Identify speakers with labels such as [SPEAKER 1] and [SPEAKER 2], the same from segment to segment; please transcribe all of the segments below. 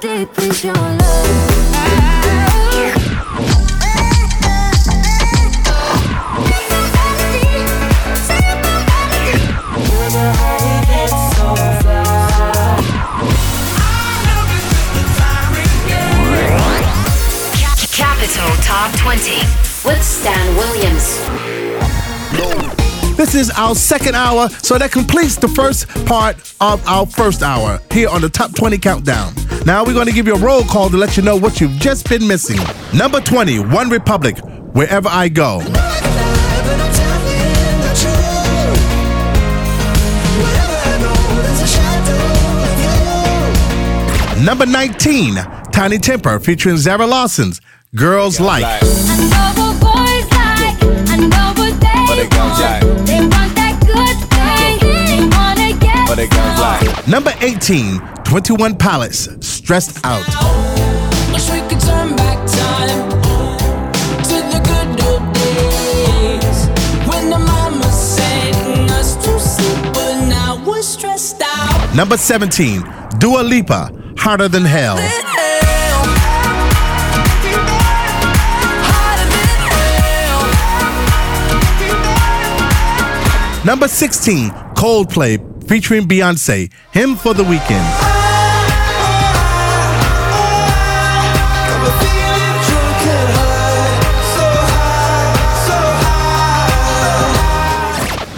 [SPEAKER 1] deep into your love.
[SPEAKER 2] Capital Top 20 with Stan Williams.
[SPEAKER 3] This is our second hour, so that completes the first part of our first hour here on the Top 20 Countdown. Now we're going to give you a roll call to let you know what you've just been missing. Number 20, One Republic, Wherever I Go. Number 19, Tinie Tempah featuring Zara Larsson's Girls Like.
[SPEAKER 1] Like- They want that good thing, they wanna get
[SPEAKER 4] But it goes like
[SPEAKER 3] Number 18, 21 Pilots, Stressed Out.
[SPEAKER 5] Wish we could turn back time to the good old days when the mama sang us to sleep, but now we're stressed out.
[SPEAKER 3] Number 17, Dua Lipa, Hotter Than Hell. Number 16, Coldplay, featuring Beyonce, Hymn for the Weekend.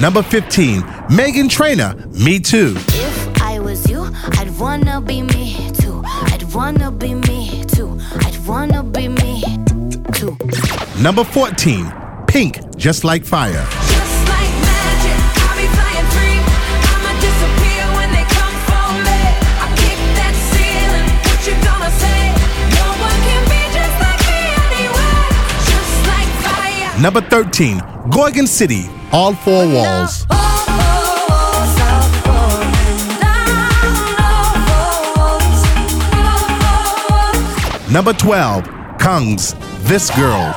[SPEAKER 3] Number 15, Meghan Trainor, Me Too.
[SPEAKER 1] If I was you, I'd wanna be me too. I'd wanna be me too. I'd wanna be me too.
[SPEAKER 3] Number 14, Pink, Just Like Fire. Number 13, Gorgon City, All Four Walls.
[SPEAKER 5] Stop falling down,
[SPEAKER 3] Number 12, Kungs This Girl.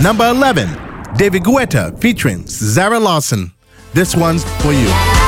[SPEAKER 3] Number 11, David Guetta featuring Zara Larsson. This one's for you.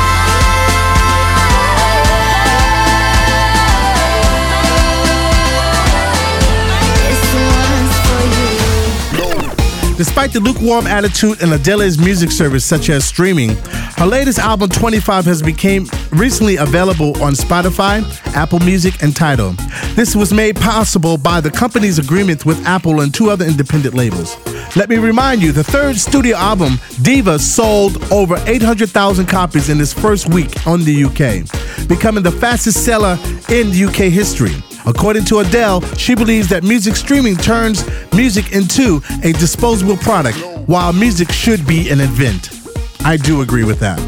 [SPEAKER 3] Despite the lukewarm attitude in Adele's music service, such as streaming, her latest album 25 has become recently available on Spotify, Apple Music, and Tidal. This was made possible by the company's agreement with Apple and two other independent labels. Let me remind you, the third studio album, Diva, sold over 800,000 copies in its first week on the UK, becoming the fastest seller in UK history. According to Adele, she believes that music streaming turns music into a disposable product, while music should be an event. I do agree with that.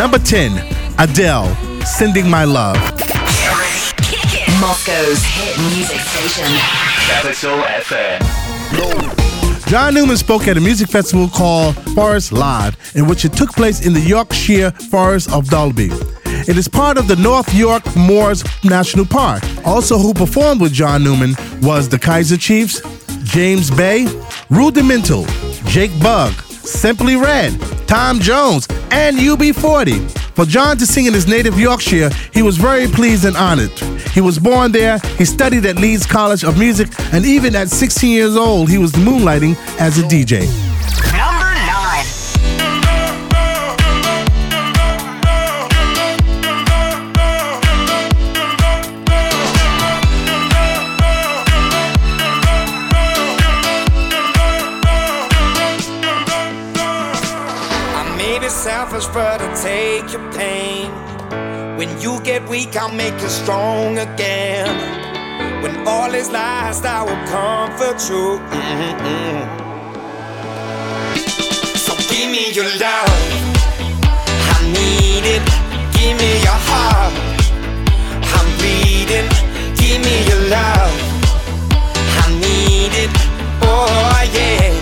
[SPEAKER 2] Number 10,
[SPEAKER 3] Adele, Sending My Love.
[SPEAKER 2] Moscow's hit music station.
[SPEAKER 4] Capital FM.
[SPEAKER 3] John Newman spoke at a music festival called Forest Live, in which it took place in the Yorkshire Forest of Dalby. It is part of the North York Moors National Park. Also, who performed with John Newman was the Kaiser Chiefs, James Bay, Rudimental, Jake Bugg, Simply Red, Tom Jones, and UB40. For John to sing in his native Yorkshire, he was very pleased and honored. He was born there, he studied at Leeds College of Music, and even at 16 years old, he was moonlighting as a DJ.
[SPEAKER 6] Take your pain. When you get weak, I'll make you strong again. When all is lost, I will comfort you. Mm-mm. So give me your love, I need it. Give me your heart, I'm bleeding. Give me your love, I need it. Oh yeah,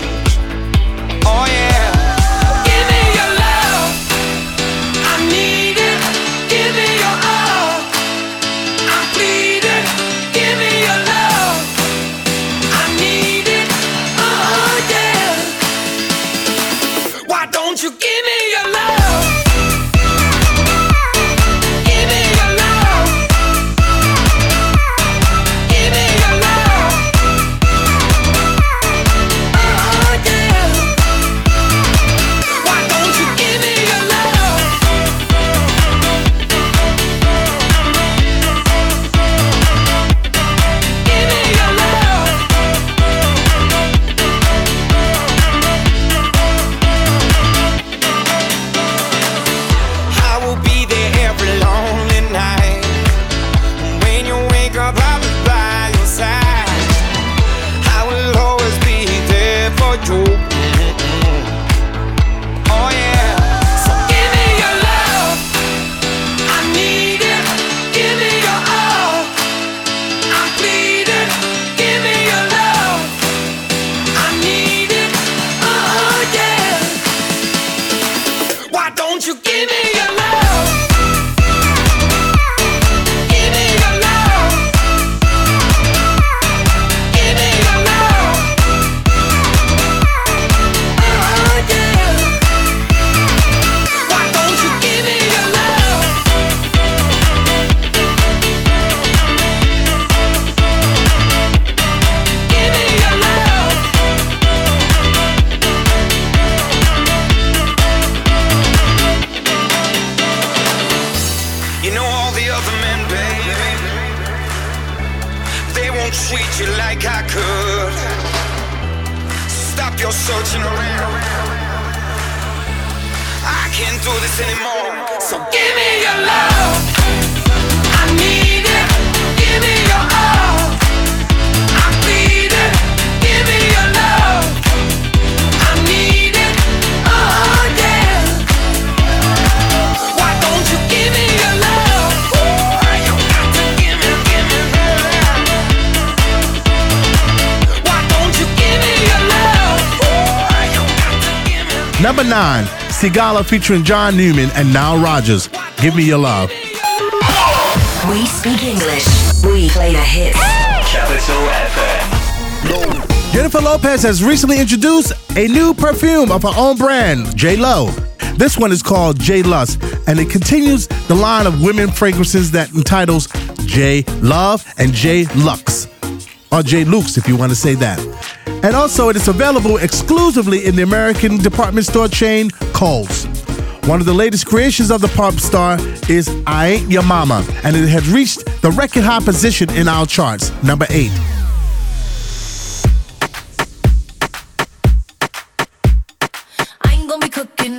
[SPEAKER 6] do this anymore. So give me your love. I need it. Give me your all. I'm bleeding. Give me your love. I need it. Oh, yeah. Why don't you give me your love? You got to give me, give me love. Why don't you give me your love? You got to give me.
[SPEAKER 3] Number 9, Sigala featuring John Newman and Nile Rodgers, Give Me Your Love.
[SPEAKER 2] We speak English. We play the hits.
[SPEAKER 4] Capital FM.
[SPEAKER 3] Jennifer Lopez has recently introduced a new perfume of her own brand, J Lo. This one is called J Lust, and it continues the line of women fragrances that entitles J Love and J Lux, or J Lux if you want to say that. And also, it is available exclusively in the American department store chain Kohl's. One of the latest creations of the pop star is I Ain't Your Mama, and it has reached the record high position in our charts, number 8.
[SPEAKER 1] I ain't gonna be cooking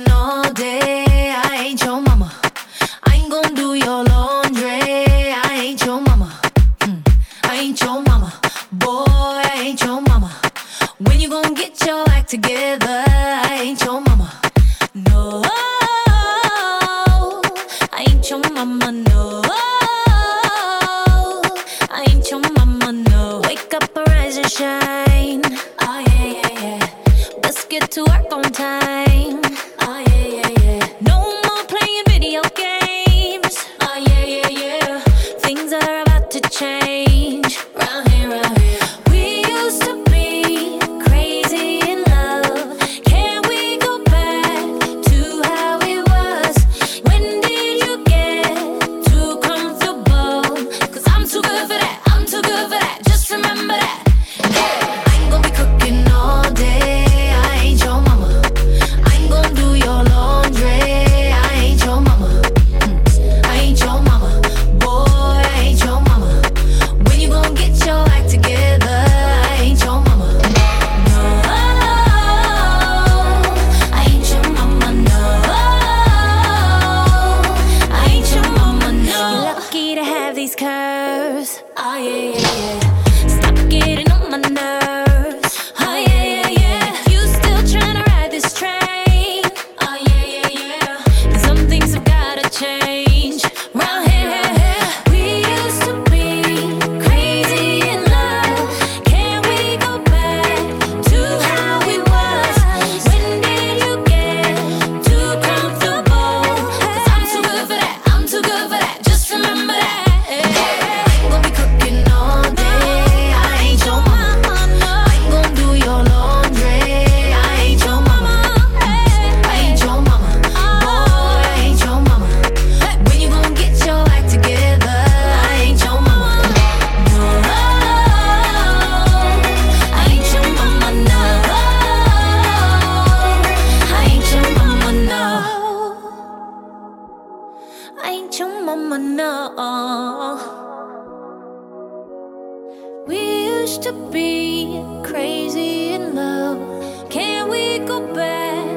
[SPEAKER 1] to be crazy in love. Can we go back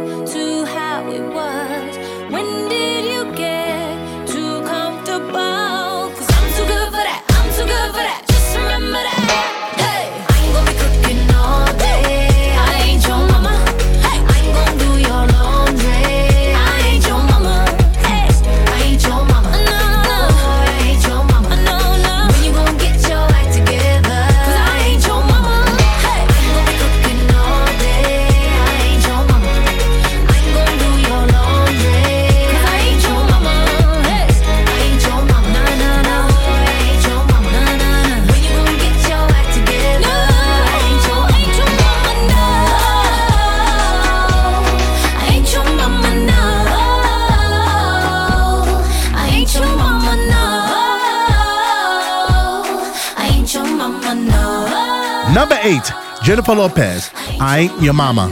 [SPEAKER 3] eight, Jennifer Lopez. I ain't your mama.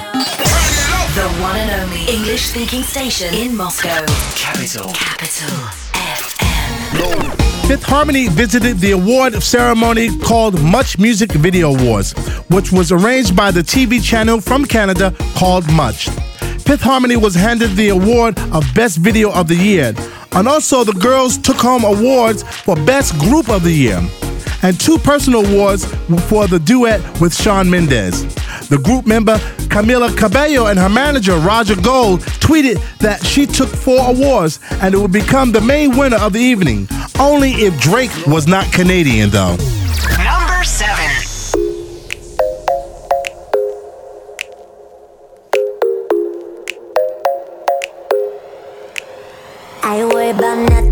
[SPEAKER 2] The one and only English speaking station in Moscow.
[SPEAKER 4] Capital.
[SPEAKER 2] Capital FM.
[SPEAKER 3] Fifth Harmony visited the award ceremony called Much Music Video Awards, which was arranged by the TV channel from Canada called Much. Fifth Harmony was handed the award of Best Video of the Year, and also the girls took home awards for Best Group of the Year, and two personal awards for the duet with Shawn Mendes. The group member Camila Cabello and her manager Roger Gold tweeted that she took four awards and it would become the main winner of the evening. Only if Drake was not Canadian, though.
[SPEAKER 2] Number seven.
[SPEAKER 7] I ain't worried about nothing.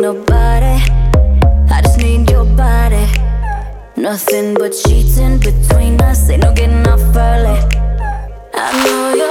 [SPEAKER 7] nobody. I just need your body. Nothing but sheets in between us. Ain't no getting off early. I know you're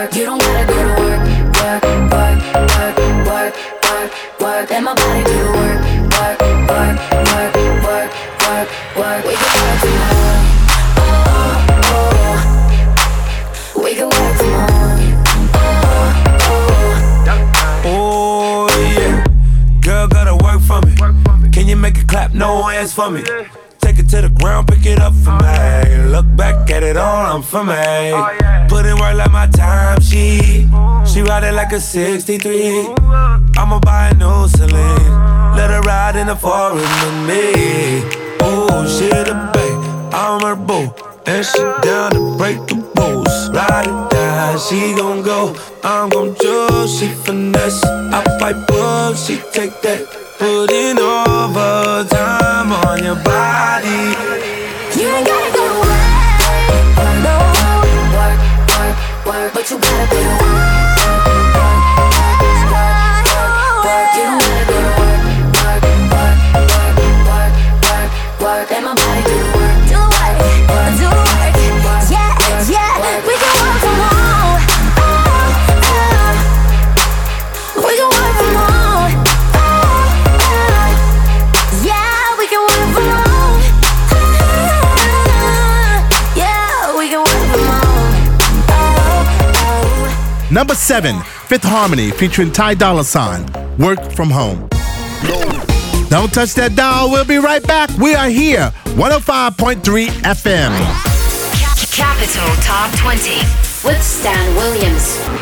[SPEAKER 7] work. You don't gotta go to work, work, work, work, work, work, work. Let my body do the work, work, work, work, work, work, work. We can work tomorrow. Oh, oh, oh. We can work tomorrow. Oh, oh, oh. Oh yeah, girl gotta work for me. Can you make a clap? No
[SPEAKER 8] hands for me Take it to the ground, pick it up for me. Look back at it all, I'm for me. Oh, yeah. Put in work like my time, she. She ride it like a 63. I'ma buy a new Celine. Let her ride in the forest with me. Oh, she the babe, I'm her boo. And she down to break the rules. Ride it down, she gon' go. I'm gon' choose, she finesse. I pipe up, she take that. Put in overtime on your body.
[SPEAKER 1] You ain't gotta but you gotta in
[SPEAKER 3] Number seven, Fifth Harmony featuring Ty Dolla Sign, Work From Home. Don't touch that dial. We'll be right back. We are here, 105.3 FM.
[SPEAKER 2] Capital Top 20
[SPEAKER 9] with Stan Williams.